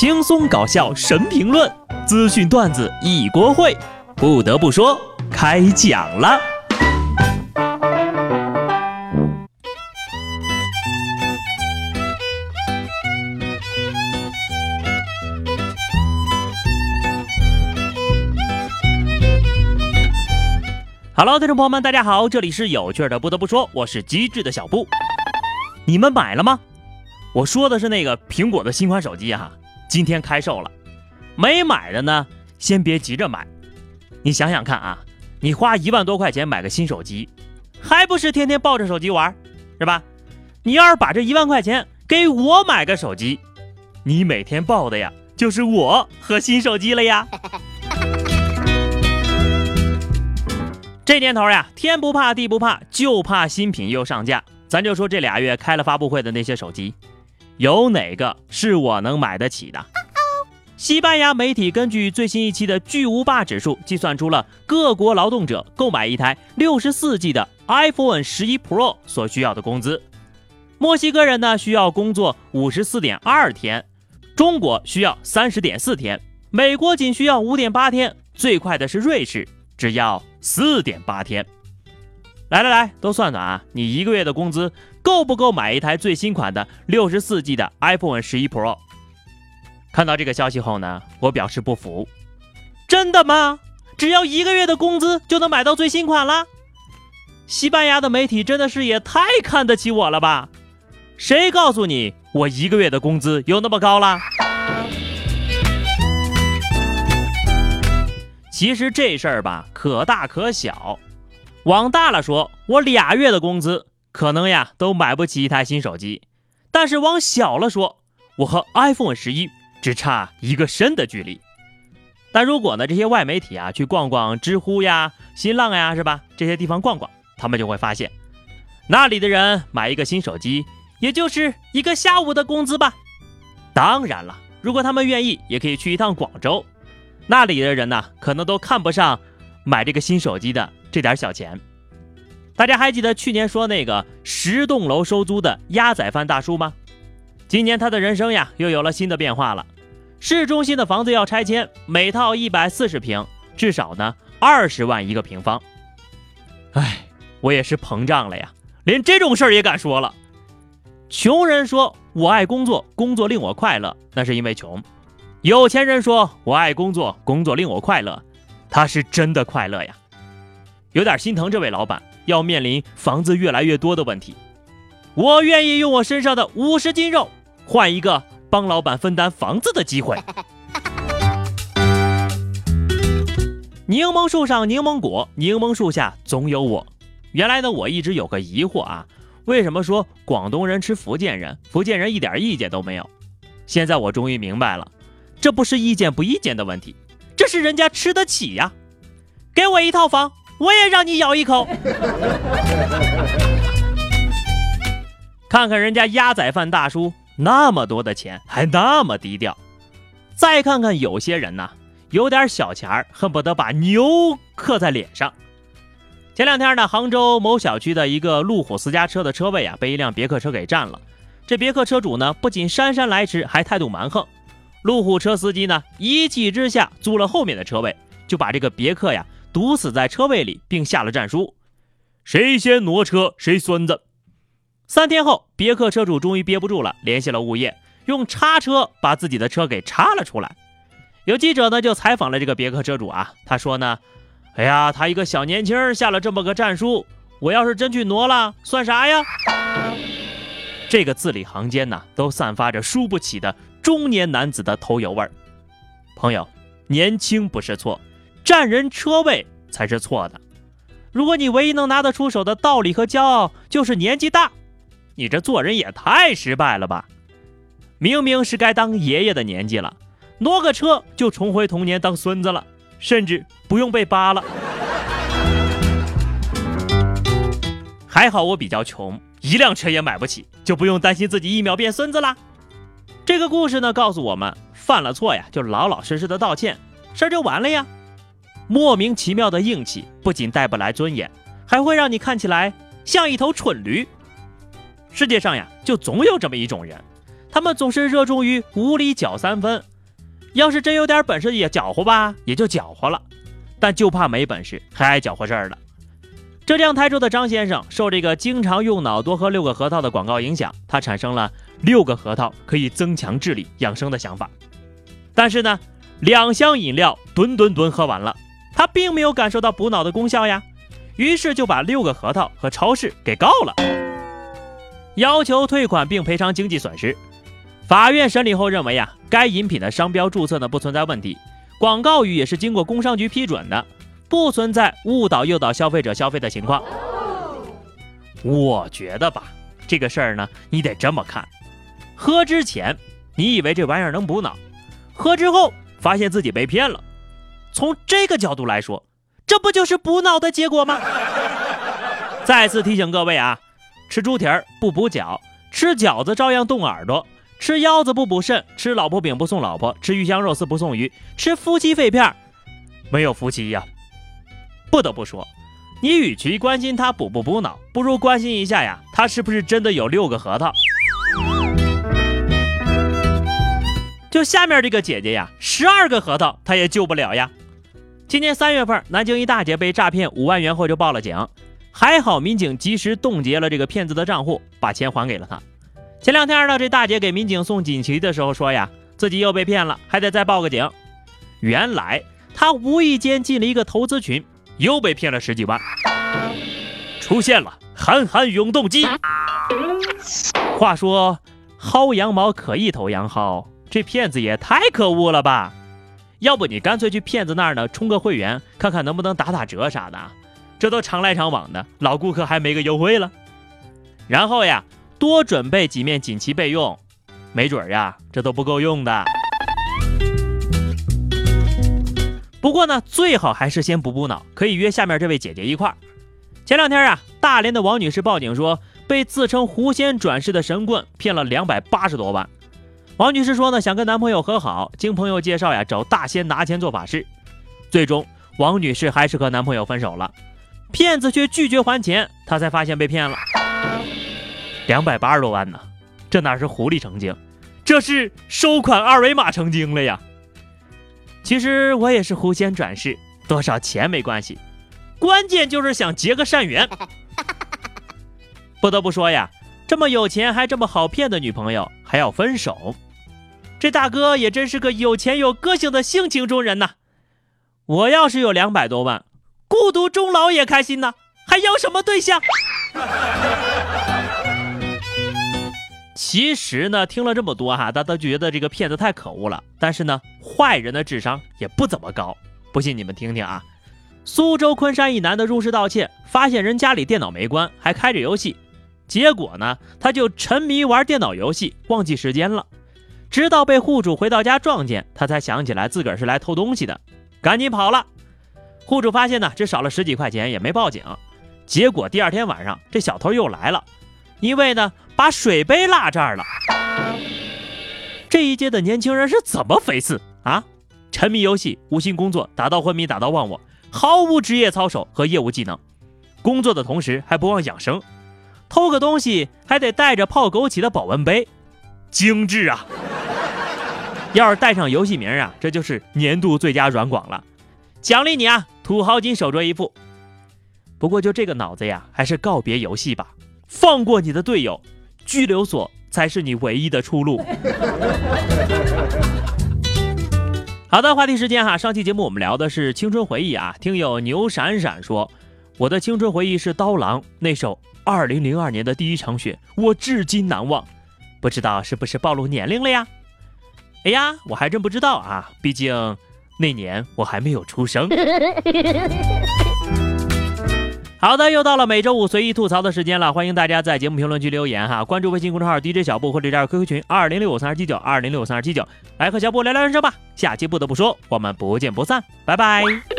轻松搞笑神评论，资讯段子一锅烩。不得不说，开讲了。Hello，听众朋友们，大家好，这里是有趣的。不得不说，我是机智的小布。你们买了吗？我说的是那个苹果的新款手机哈，今天开售了。没买的呢，先别急着买。你想想看啊，你花一万多块钱买个新手机，还不是天天抱着手机玩，是吧？你要是把这一万块钱给我买个手机，你每天抱的呀，就是我和新手机了呀。这年头呀，天不怕地不怕，就怕新品又上架。咱就说这俩月开了发布会的那些手机，有哪个是我能买得起的？西班牙媒体根据最新一期的巨无霸指数计算出了各国劳动者购买一台六十四 G 的 iPhone 十一 Pro 所需要的工资。墨西哥人呢需要工作五十四点二天，中国需要三十点四天，美国仅需要五点八天，最快的是瑞士。只要四点八天，来来来，都算算啊！你一个月的工资够不够买一台最新款的六十四 G 的 iPhone 十一 Pro？看到这个消息后呢，我表示不服。真的吗？只要一个月的工资就能买到最新款了？西班牙的媒体真的是也太看得起我了吧？谁告诉你我一个月的工资有那么高了？其实这事儿吧，可大可小。往大了说，我俩月的工资可能呀都买不起一台新手机；但是往小了说，我和 iPhone 十一只差一个身的距离。但如果呢，这些外媒体啊去逛逛知乎呀、新浪呀，是吧？这些地方逛逛，他们就会发现，那里的人买一个新手机，也就是一个下午的工资吧。当然了，如果他们愿意，也可以去一趟广州。那里的人呢，可能都看不上买这个新手机的这点小钱。大家还记得去年说那个十栋楼收租的鸭仔饭大叔吗？今年他的人生呀，又有了新的变化了。市中心的房子要拆迁，每套一百四十平，至少呢二十万一个平方。哎，我也是膨胀了呀，连这种事儿也敢说了。穷人说我爱工作，工作令我快乐，那是因为穷。有钱人说：“我爱工作，工作令我快乐。”他是真的快乐呀，有点心疼这位老板要面临房子越来越多的问题。我愿意用我身上的五十斤肉换一个帮老板分担房子的机会。柠檬树上柠檬果，柠檬树下总有我。原来呢，我一直有个疑惑啊，为什么说广东人吃福建人，福建人一点意见都没有？现在我终于明白了。这不是意见不意见的问题，这是人家吃得起呀！给我一套房，我也让你咬一口。看看人家鸭仔饭大叔那么多的钱，还那么低调。再看看有些人呐，有点小钱儿，恨不得把牛刻在脸上。前两天呢，杭州某小区的一个路虎私家车的车位啊，被一辆别克车给占了。这别克车主呢，不仅姗姗来迟，还态度蛮横。路虎车司机呢，一气之下租了后面的车位，就把这个别克呀堵死在车位里，并下了战书：谁先挪车谁孙子。三天后，别克车主终于憋不住了，联系了物业，用叉车把自己的车给叉了出来。有记者呢就采访了这个别克车主啊，他说呢：“哎呀，他一个小年轻下了这么个战书，我要是真去挪了，算啥呀？”这个字里行间呢，都散发着输不起的。中年男子的头油味儿，朋友，年轻不是错，占人车位才是错的。如果你唯一能拿得出手的道理和骄傲就是年纪大，你这做人也太失败了吧！明明是该当爷爷的年纪了，挪个车就重回童年当孙子了，甚至不用被扒了。还好我比较穷，一辆车也买不起，就不用担心自己一秒变孙子啦。这个故事呢，告诉我们，犯了错呀，就老老实实的道歉，事儿就完了呀。莫名其妙的硬气，不仅带不来尊严，还会让你看起来像一头蠢驴。世界上呀，就总有这么一种人，他们总是热衷于无理搅三分，要是真有点本事也搅和吧，也就搅和了。但就怕没本事还爱搅和事儿了。浙江台州的张先生受这个经常用脑多喝六个核桃的广告影响，他产生了六个核桃可以增强智力养生的想法。但是呢，两箱饮料吨吨吨喝完了，他并没有感受到补脑的功效呀。于是就把六个核桃和超市给告了，要求退款并赔偿经济损失。法院审理后认为呀，该饮品的商标注册呢不存在问题，广告语也是经过工商局批准的。不存在误导诱导消费者消费的情况。我觉得吧，这个事儿呢，你得这么看：喝之前你以为这玩意儿能补脑，喝之后发现自己被骗了。从这个角度来说，这不就是补脑的结果吗？再次提醒各位啊，吃猪蹄儿不补脚，吃饺子照样动耳朵；吃腰子不补肾，吃老婆饼不送老婆，吃鱼香肉丝不送鱼，吃夫妻肺片没有夫妻呀。不得不说，你与其关心他补不补脑，不如关心一下呀，他是不是真的有六个核桃？就下面这个姐姐呀，十二个核桃她也救不了呀。今年三月份，南京一大姐被诈骗五万元后就报了警，还好民警及时冻结了这个骗子的账户，把钱还给了他。前两天呢，这大姐给民警送锦旗的时候说呀，自己又被骗了，还得再报个警。原来她无意间进了一个投资群。又被骗了十几万，出现了憨憨永动机。话说薅羊毛可一头羊薅，这骗子也太可恶了吧！要不你干脆去骗子那儿呢充个会员，看看能不能打打折啥的。这都常来常往的老顾客还没个优惠了。然后呀，多准备几面锦旗备用，没准呀，这都不够用的。不过呢，最好还是先补补脑，可以约下面这位姐姐一块儿。前两天啊，大连的王女士报警说，被自称狐仙转世的神棍骗了两百八十多万。王女士说呢，想跟男朋友和好，经朋友介绍呀，找大仙拿钱做法事。最终，王女士还是和男朋友分手了，骗子却拒绝还钱，她才发现被骗了两百八十多万呢。这哪是狐狸成精，这是收款二维码成精了呀！其实我也是狐仙转世，多少钱没关系，关键就是想结个善缘。不得不说呀，这么有钱还这么好骗的女朋友还要分手，这大哥也真是个有钱有个性的性情中人呐。我要是有两百多万，孤独终老也开心呐，还要什么对象？其实呢，听了这么多哈，大家都觉得这个骗子太可恶了。但是呢，坏人的智商也不怎么高。不信你们听听啊，苏州昆山一男的入室盗窃，发现人家里电脑没关，还开着游戏，结果呢，他就沉迷玩电脑游戏，忘记时间了。直到被户主回到家撞见，他才想起来自个儿是来偷东西的，赶紧跑了。户主发现呢，只少了十几块钱，也没报警。结果第二天晚上，这小偷又来了。因为呢，把水杯落这儿了。这一届的年轻人是怎么回事啊？沉迷游戏，无心工作，打到昏迷，打到忘我，毫无职业操守和业务技能。工作的同时还不忘养生，偷个东西还得带着泡枸杞的保温杯，精致啊！要是带上游戏名啊，这就是年度最佳软广了。奖励你啊，土豪金手镯一副。不过就这个脑子呀，还是告别游戏吧。放过你的队友，拘留所才是你唯一的出路。好的，话题时间哈，上期节目我们聊的是青春回忆啊。听友牛闪闪说，我的青春回忆是刀郎那首二零零二年的第一场雪，我至今难忘。不知道是不是暴露年龄了呀？哎呀，我还真不知道啊，毕竟那年我还没有出生。好的，又到了每周五随意吐槽的时间了，欢迎大家在节目评论区留言哈，关注微信公众号 DJ 小布或者加入 QQ 群二零六五三二七九二零六五三二七九，来和小布聊聊人生吧。下期不得不说，我们不见不散，拜拜。